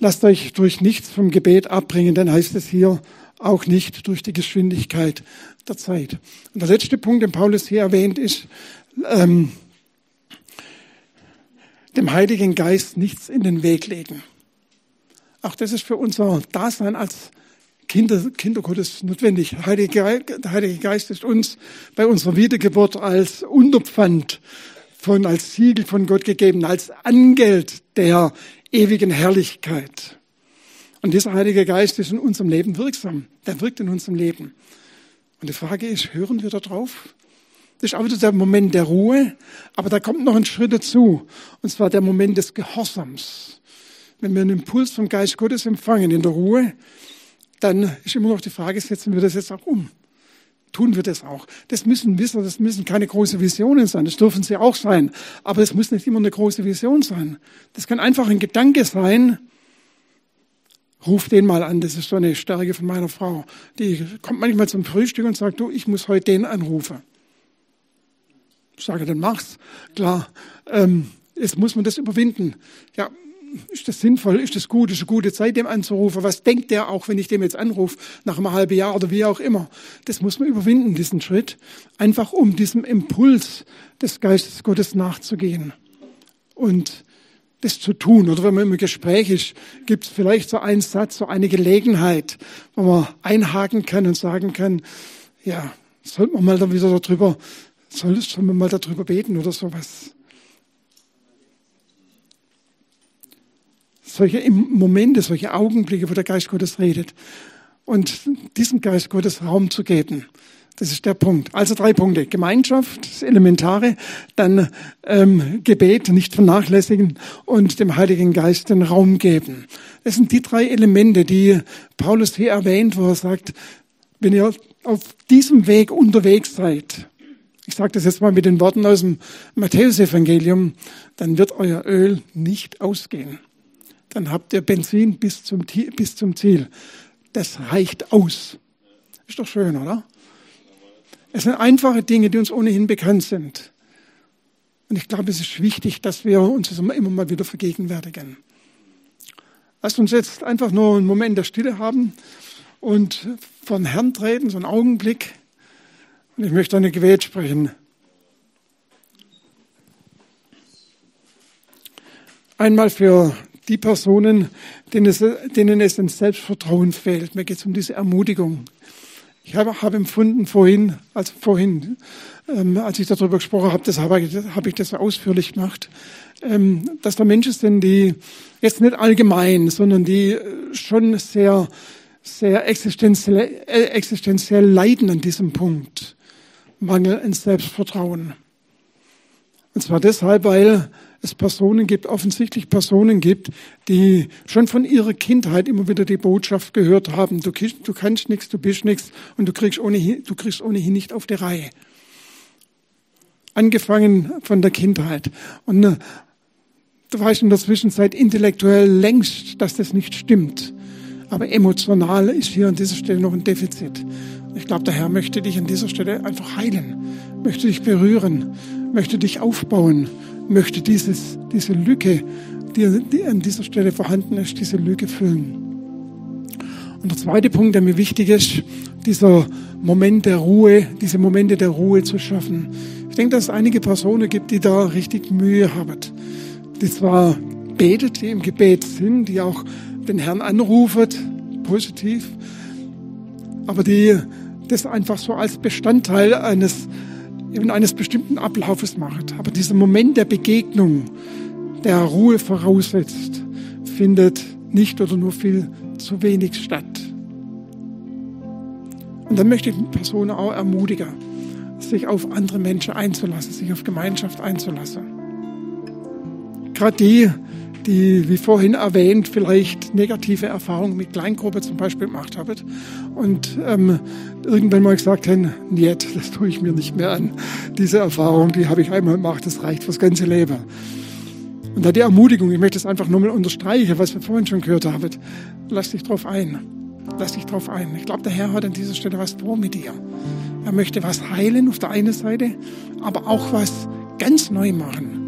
lasst euch durch nichts vom Gebet abbringen, dann heißt es hier auch nicht durch die Geschwindigkeit der Zeit. Und der letzte Punkt, den Paulus hier erwähnt, ist, ähm, dem Heiligen Geist nichts in den Weg legen. Auch das ist für unser Dasein als Kinder, Kinder Gottes notwendig. Der Heilige, Geist ist uns bei unserer Wiedergeburt als Unterpfand von, als Siegel von Gott gegeben, als Angeld der ewigen Herrlichkeit. Und dieser Heilige Geist ist in unserem Leben wirksam. Der wirkt in unserem Leben. Und die Frage ist, hören wir da drauf? Das ist auch wieder der Moment der Ruhe. Aber da kommt noch ein Schritt dazu. Und zwar der Moment des Gehorsams. Wenn wir einen Impuls vom Geist Gottes empfangen in der Ruhe, dann ist immer noch die Frage, setzen wir das jetzt auch um? Tun wir das auch? Das müssen wissen, das müssen keine große Visionen sein. Das dürfen sie auch sein. Aber es muss nicht immer eine große Vision sein. Das kann einfach ein Gedanke sein. Ruf den mal an. Das ist so eine Stärke von meiner Frau. Die kommt manchmal zum Frühstück und sagt, du, ich muss heute den anrufen. Sage, dann mach's. Klar, ähm, jetzt muss man das überwinden. Ja, ist das sinnvoll, ist das gut, ist eine gute Zeit, dem anzurufen? Was denkt der auch, wenn ich dem jetzt anrufe, nach einem halben Jahr oder wie auch immer? Das muss man überwinden, diesen Schritt, einfach um diesem Impuls des Geistes Gottes nachzugehen und das zu tun. Oder wenn man im Gespräch ist, gibt es vielleicht so einen Satz, so eine Gelegenheit, wo man einhaken kann und sagen kann, ja, sollte man mal da wieder darüber, soll, soll man mal darüber beten oder sowas. Solche Momente, solche Augenblicke, wo der Geist Gottes redet. Und diesem Geist Gottes Raum zu geben. Das ist der Punkt. Also drei Punkte. Gemeinschaft, das Elementare, dann ähm, Gebet nicht vernachlässigen und dem Heiligen Geist den Raum geben. Das sind die drei Elemente, die Paulus hier erwähnt, wo er sagt, wenn ihr auf diesem Weg unterwegs seid, ich sage das jetzt mal mit den Worten aus dem Matthäusevangelium, dann wird euer Öl nicht ausgehen. Dann habt ihr Benzin bis zum, bis zum Ziel. Das reicht aus. Ist doch schön, oder? Es sind einfache Dinge, die uns ohnehin bekannt sind. Und ich glaube, es ist wichtig, dass wir uns das immer mal wieder vergegenwärtigen. Lasst uns jetzt einfach nur einen Moment der Stille haben und von Herrn treten, so einen Augenblick. Ich möchte eine Gebet sprechen. Einmal für die Personen, denen es, denen es ein Selbstvertrauen fehlt. Mir geht es um diese Ermutigung. Ich habe, habe empfunden vorhin, also vorhin, ähm, als ich darüber gesprochen habe, das habe, ich das ausführlich gemacht, ähm, dass da Menschen sind, die jetzt nicht allgemein, sondern die schon sehr, sehr existenziell, äh, existenziell leiden an diesem Punkt. Mangel an Selbstvertrauen. Und zwar deshalb, weil es Personen gibt, offensichtlich Personen gibt, die schon von ihrer Kindheit immer wieder die Botschaft gehört haben, du, du kannst nichts, du bist nichts und du kriegst, ohnehin, du kriegst ohnehin nicht auf die Reihe. Angefangen von der Kindheit. Und äh, du weißt in der Zwischenzeit intellektuell längst, dass das nicht stimmt. Aber emotional ist hier an dieser Stelle noch ein Defizit. Ich glaube, der Herr möchte dich an dieser Stelle einfach heilen, möchte dich berühren, möchte dich aufbauen möchte dieses, diese Lücke, die, an dieser Stelle vorhanden ist, diese Lücke füllen. Und der zweite Punkt, der mir wichtig ist, dieser Moment der Ruhe, diese Momente der Ruhe zu schaffen. Ich denke, dass es einige Personen gibt, die da richtig Mühe haben. Die zwar betet, die im Gebet sind, die auch den Herrn anrufen, positiv, aber die das einfach so als Bestandteil eines eben eines bestimmten Ablaufes macht. Aber dieser Moment der Begegnung, der Ruhe voraussetzt, findet nicht oder nur viel zu wenig statt. Und dann möchte ich die Person auch ermutigen, sich auf andere Menschen einzulassen, sich auf Gemeinschaft einzulassen. Gerade die, die, wie vorhin erwähnt, vielleicht negative Erfahrungen mit Kleingruppe zum Beispiel gemacht haben und ähm, irgendwann mal gesagt haben, нет, das tue ich mir nicht mehr an. Diese Erfahrung, die habe ich einmal gemacht, das reicht fürs ganze Leben. Und da die Ermutigung, ich möchte es einfach nur mal unterstreichen, was wir vorhin schon gehört haben, lass dich drauf ein. Lass dich drauf ein. Ich glaube, der Herr hat an dieser Stelle was vor mit dir. Er möchte was heilen auf der einen Seite, aber auch was ganz neu machen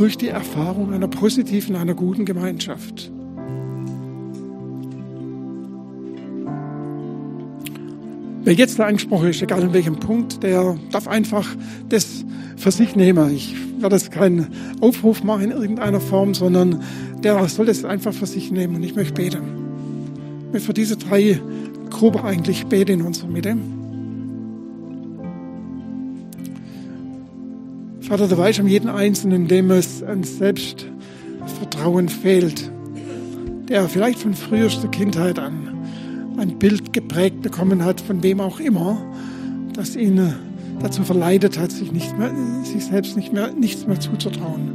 durch die Erfahrung einer positiven, einer guten Gemeinschaft. Wer jetzt der Anspruch ist, egal in welchem Punkt, der darf einfach das für sich nehmen. Ich werde jetzt keinen Aufruf machen in irgendeiner Form, sondern der soll das einfach für sich nehmen. Und ich möchte beten. Ich möchte für diese drei Gruppen eigentlich beten in unserer Mitte. Vater, du weißt um jeden Einzelnen, dem es an Selbstvertrauen fehlt, der vielleicht von frühester Kindheit an ein Bild geprägt bekommen hat, von wem auch immer, das ihn dazu verleitet hat, sich, nicht mehr, sich selbst nicht mehr, nichts mehr zuzutrauen.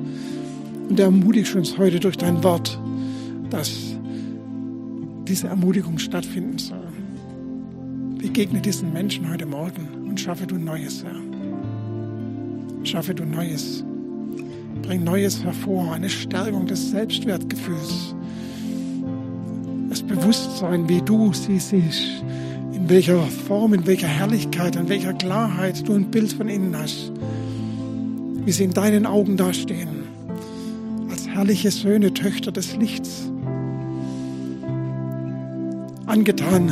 Und er ermutigt uns heute durch dein Wort, dass diese Ermutigung stattfinden soll. Begegne diesen Menschen heute Morgen und schaffe du Neues, Herr. Schaffe du Neues. Bring Neues hervor, eine Stärkung des Selbstwertgefühls. Das Bewusstsein, wie du sie siehst, in welcher Form, in welcher Herrlichkeit, in welcher Klarheit du ein Bild von ihnen hast. Wie sie in deinen Augen dastehen. Als herrliche Söhne, Töchter des Lichts. Angetan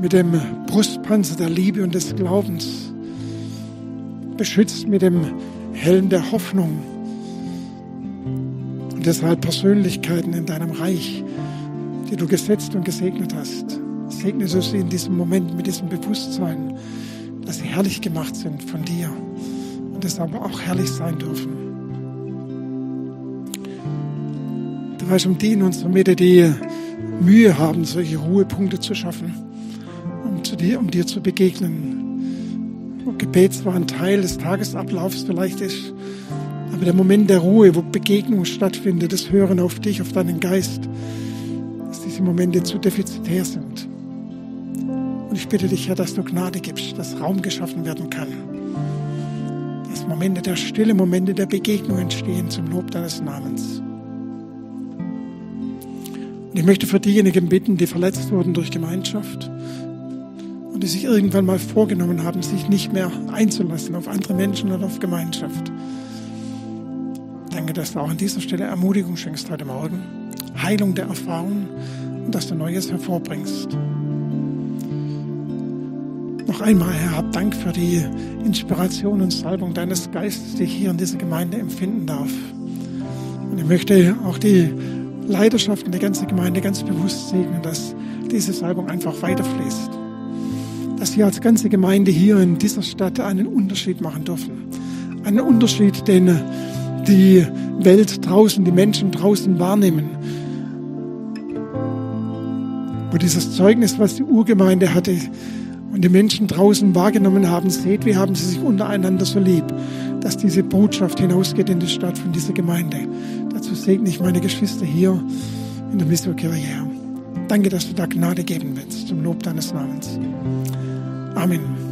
mit dem Brustpanzer der Liebe und des Glaubens. Beschützt mit dem Helm der Hoffnung. Und deshalb Persönlichkeiten in deinem Reich, die du gesetzt und gesegnet hast. Segne du sie in diesem Moment mit diesem Bewusstsein, dass sie herrlich gemacht sind von dir und es aber auch herrlich sein dürfen. Du weißt um die in unserer Mitte, die Mühe haben, solche Ruhepunkte zu schaffen, um, zu dir, um dir zu begegnen. Gebet zwar ein Teil des Tagesablaufs vielleicht ist, aber der Moment der Ruhe, wo Begegnung stattfindet, das Hören auf dich, auf deinen Geist, dass diese Momente zu defizitär sind. Und ich bitte dich, Herr, dass du Gnade gibst, dass Raum geschaffen werden kann. Dass Momente der Stille, Momente der Begegnung entstehen zum Lob deines Namens. Und ich möchte für diejenigen bitten, die verletzt wurden durch Gemeinschaft und die sich irgendwann mal vorgenommen haben, sich nicht mehr einzulassen auf andere Menschen oder auf Gemeinschaft. Danke, dass du auch an dieser Stelle Ermutigung schenkst heute Morgen, Heilung der Erfahrung und dass du Neues hervorbringst. Noch einmal, Herr, hab Dank für die Inspiration und Salbung deines Geistes, die ich hier in dieser Gemeinde empfinden darf. Und ich möchte auch die Leidenschaften der ganzen Gemeinde ganz bewusst segnen, dass diese Salbung einfach weiterfließt. Dass wir als ganze Gemeinde hier in dieser Stadt einen Unterschied machen dürfen. Einen Unterschied, den die Welt draußen, die Menschen draußen wahrnehmen. Wo dieses Zeugnis, was die Urgemeinde hatte und die Menschen draußen wahrgenommen haben, seht, wie haben sie sich untereinander so lieb, dass diese Botschaft hinausgeht in die Stadt von dieser Gemeinde. Dazu segne ich meine Geschwister hier in der Missionskirche. Danke, dass du da Gnade geben willst, zum Lob deines Namens. I mean.